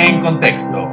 En Contexto.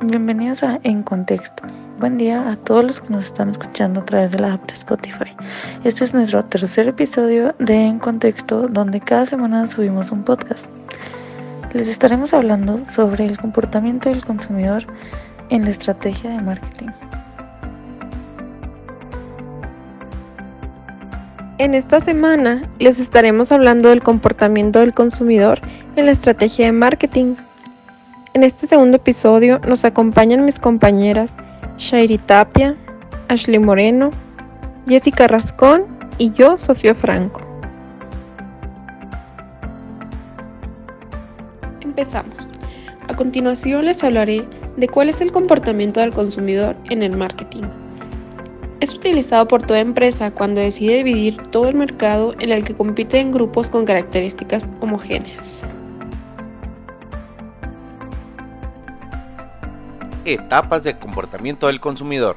Bienvenidos a En Contexto. Buen día a todos los que nos están escuchando a través de la app de Spotify. Este es nuestro tercer episodio de En Contexto, donde cada semana subimos un podcast. Les estaremos hablando sobre el comportamiento del consumidor en la estrategia de marketing. En esta semana les estaremos hablando del comportamiento del consumidor en la estrategia de marketing. En este segundo episodio nos acompañan mis compañeras Shairi Tapia, Ashley Moreno, Jessica Rascón y yo, Sofía Franco. Empezamos. A continuación les hablaré de cuál es el comportamiento del consumidor en el marketing. Es utilizado por toda empresa cuando decide dividir todo el mercado en el que compite en grupos con características homogéneas. Etapas de comportamiento del consumidor.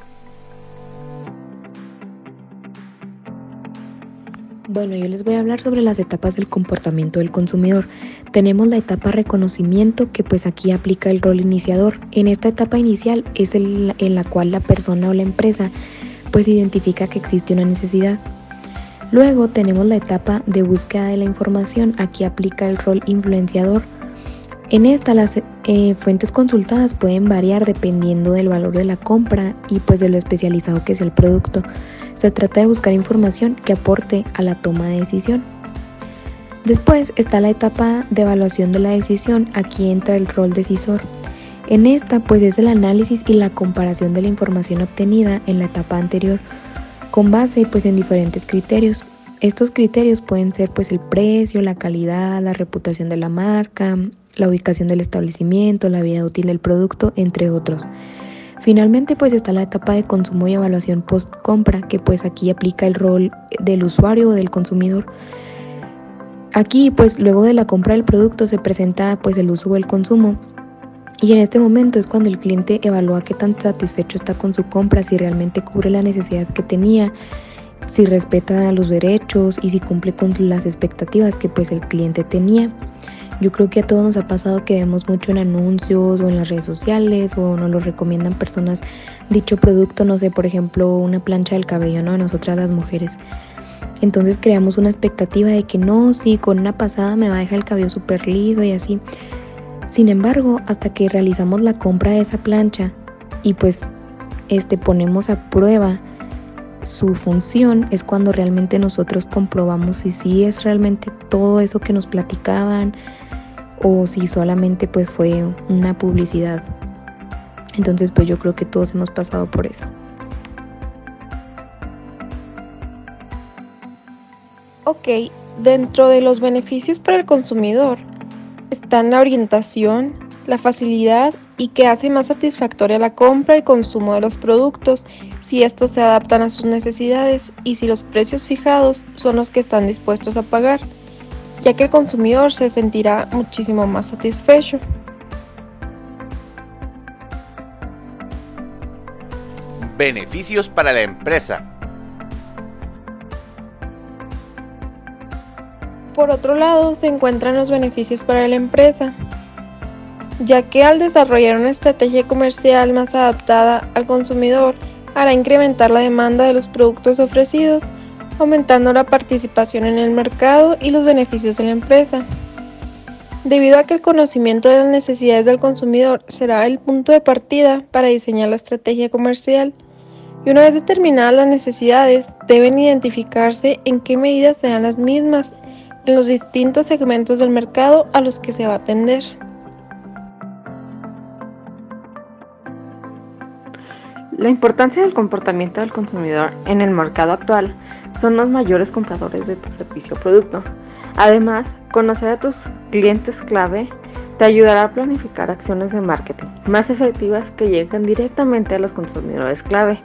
Bueno, yo les voy a hablar sobre las etapas del comportamiento del consumidor. Tenemos la etapa reconocimiento que pues aquí aplica el rol iniciador. En esta etapa inicial es el, en la cual la persona o la empresa pues identifica que existe una necesidad. Luego tenemos la etapa de búsqueda de la información. Aquí aplica el rol influenciador. En esta las eh, fuentes consultadas pueden variar dependiendo del valor de la compra y pues de lo especializado que sea el producto. Se trata de buscar información que aporte a la toma de decisión. Después está la etapa de evaluación de la decisión, aquí entra el rol decisor. En esta pues es el análisis y la comparación de la información obtenida en la etapa anterior con base pues en diferentes criterios. Estos criterios pueden ser pues el precio, la calidad, la reputación de la marca, la ubicación del establecimiento, la vida útil del producto, entre otros. Finalmente, pues está la etapa de consumo y evaluación post compra, que pues aquí aplica el rol del usuario o del consumidor. Aquí, pues luego de la compra del producto se presenta pues el uso o el consumo. Y en este momento es cuando el cliente evalúa qué tan satisfecho está con su compra, si realmente cubre la necesidad que tenía, si respeta los derechos y si cumple con las expectativas que pues el cliente tenía. Yo creo que a todos nos ha pasado que vemos mucho en anuncios o en las redes sociales o nos lo recomiendan personas dicho producto, no sé, por ejemplo, una plancha del cabello, ¿no? Nosotras las mujeres. Entonces creamos una expectativa de que no, sí, con una pasada me va a dejar el cabello súper liso y así. Sin embargo, hasta que realizamos la compra de esa plancha y pues este ponemos a prueba su función es cuando realmente nosotros comprobamos si sí es realmente todo eso que nos platicaban o si solamente pues fue una publicidad. Entonces pues yo creo que todos hemos pasado por eso. Ok, dentro de los beneficios para el consumidor están la orientación, la facilidad y que hace más satisfactoria la compra y consumo de los productos si estos se adaptan a sus necesidades y si los precios fijados son los que están dispuestos a pagar, ya que el consumidor se sentirá muchísimo más satisfecho. Beneficios para la empresa. Por otro lado, se encuentran los beneficios para la empresa, ya que al desarrollar una estrategia comercial más adaptada al consumidor, hará incrementar la demanda de los productos ofrecidos, aumentando la participación en el mercado y los beneficios de la empresa. Debido a que el conocimiento de las necesidades del consumidor será el punto de partida para diseñar la estrategia comercial, y una vez determinadas las necesidades, deben identificarse en qué medidas serán las mismas los distintos segmentos del mercado a los que se va a atender. La importancia del comportamiento del consumidor en el mercado actual son los mayores compradores de tu servicio o producto. Además, conocer a tus clientes clave te ayudará a planificar acciones de marketing más efectivas que lleguen directamente a los consumidores clave.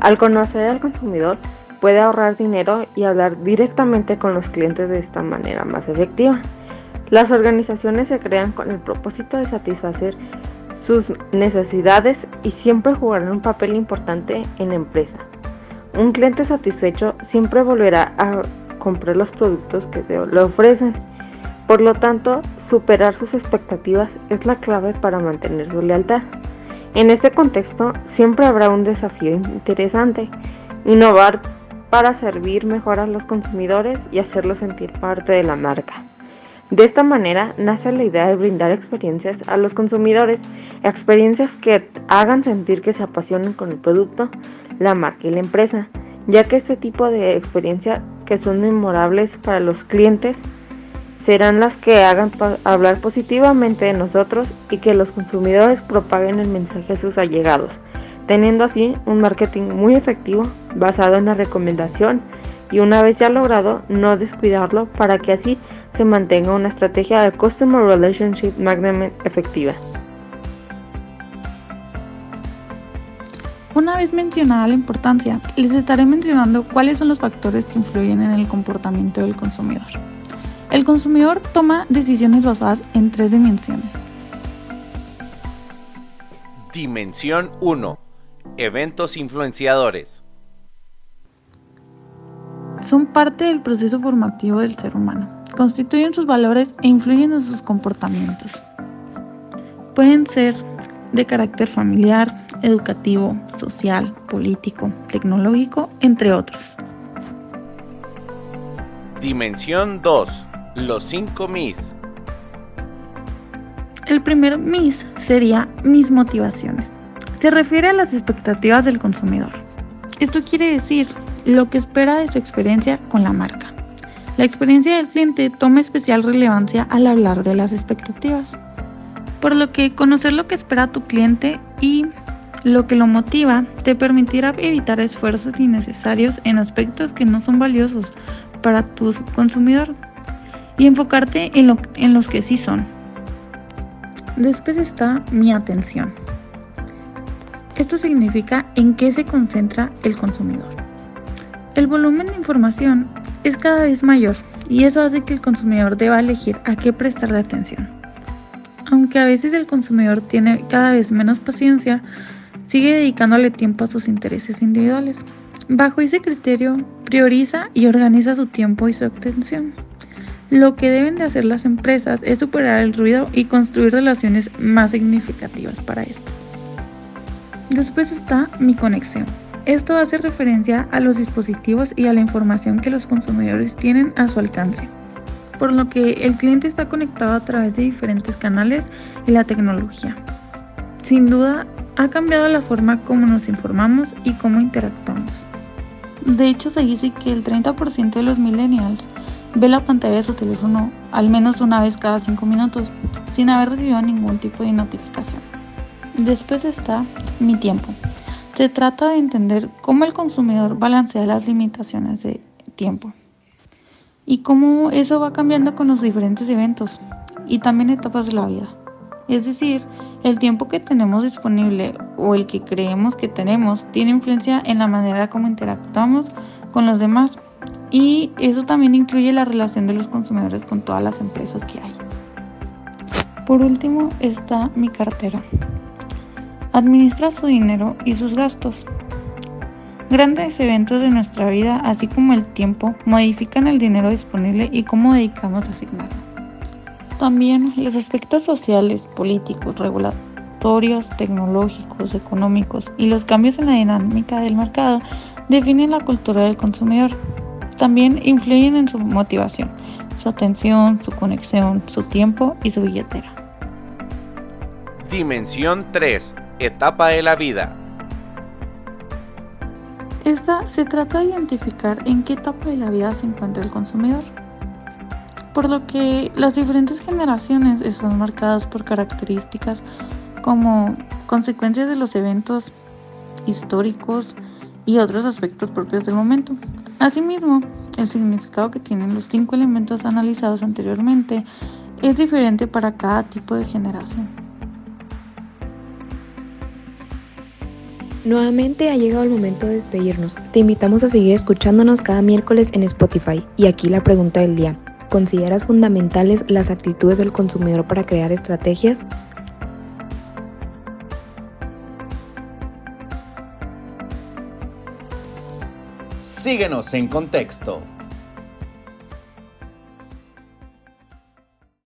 Al conocer al consumidor, puede ahorrar dinero y hablar directamente con los clientes de esta manera más efectiva. Las organizaciones se crean con el propósito de satisfacer sus necesidades y siempre jugarán un papel importante en la empresa. Un cliente satisfecho siempre volverá a comprar los productos que le ofrecen Por lo tanto, superar sus expectativas es la clave para mantener su lealtad. En este contexto, siempre habrá un desafío interesante, innovar para servir mejor a los consumidores y hacerlos sentir parte de la marca. De esta manera nace la idea de brindar experiencias a los consumidores, experiencias que hagan sentir que se apasionan con el producto, la marca y la empresa, ya que este tipo de experiencias que son memorables para los clientes serán las que hagan hablar positivamente de nosotros y que los consumidores propaguen el mensaje a sus allegados, teniendo así un marketing muy efectivo basado en la recomendación y una vez ya logrado no descuidarlo para que así se mantenga una estrategia de Customer Relationship Management efectiva. Una vez mencionada la importancia, les estaré mencionando cuáles son los factores que influyen en el comportamiento del consumidor. El consumidor toma decisiones basadas en tres dimensiones. Dimensión 1. Eventos influenciadores. Son parte del proceso formativo del ser humano. Constituyen sus valores e influyen en sus comportamientos. Pueden ser de carácter familiar, educativo, social, político, tecnológico, entre otros. Dimensión 2. Los 5 MIS. El primer MIS sería mis motivaciones. Se refiere a las expectativas del consumidor. Esto quiere decir lo que espera de su experiencia con la marca. La experiencia del cliente toma especial relevancia al hablar de las expectativas. Por lo que conocer lo que espera tu cliente y lo que lo motiva te permitirá evitar esfuerzos innecesarios en aspectos que no son valiosos para tu consumidor y enfocarte en, en los que sí son. Después está mi atención. Esto significa en qué se concentra el consumidor. El volumen de información es cada vez mayor y eso hace que el consumidor deba elegir a qué prestarle atención. Aunque a veces el consumidor tiene cada vez menos paciencia, sigue dedicándole tiempo a sus intereses individuales. Bajo ese criterio, prioriza y organiza su tiempo y su atención. Lo que deben de hacer las empresas es superar el ruido y construir relaciones más significativas para esto. Después está mi conexión. Esto hace referencia a los dispositivos y a la información que los consumidores tienen a su alcance, por lo que el cliente está conectado a través de diferentes canales y la tecnología. Sin duda, ha cambiado la forma como nos informamos y cómo interactuamos. De hecho, se dice que el 30% de los millennials ve la pantalla de su teléfono al menos una vez cada 5 minutos, sin haber recibido ningún tipo de notificación. Después está mi tiempo. Se trata de entender cómo el consumidor balancea las limitaciones de tiempo y cómo eso va cambiando con los diferentes eventos y también etapas de la vida. Es decir, el tiempo que tenemos disponible o el que creemos que tenemos tiene influencia en la manera como interactuamos con los demás y eso también incluye la relación de los consumidores con todas las empresas que hay. Por último está mi cartera. Administra su dinero y sus gastos. Grandes eventos de nuestra vida, así como el tiempo, modifican el dinero disponible y cómo dedicamos a asignarlo. También los aspectos sociales, políticos, regulatorios, tecnológicos, económicos y los cambios en la dinámica del mercado definen la cultura del consumidor. También influyen en su motivación, su atención, su conexión, su tiempo y su billetera. Dimensión 3 etapa de la vida. Esta se trata de identificar en qué etapa de la vida se encuentra el consumidor. Por lo que las diferentes generaciones están marcadas por características como consecuencias de los eventos históricos y otros aspectos propios del momento. Asimismo, el significado que tienen los cinco elementos analizados anteriormente es diferente para cada tipo de generación. Nuevamente ha llegado el momento de despedirnos. Te invitamos a seguir escuchándonos cada miércoles en Spotify. Y aquí la pregunta del día. ¿Consideras fundamentales las actitudes del consumidor para crear estrategias? Síguenos en contexto.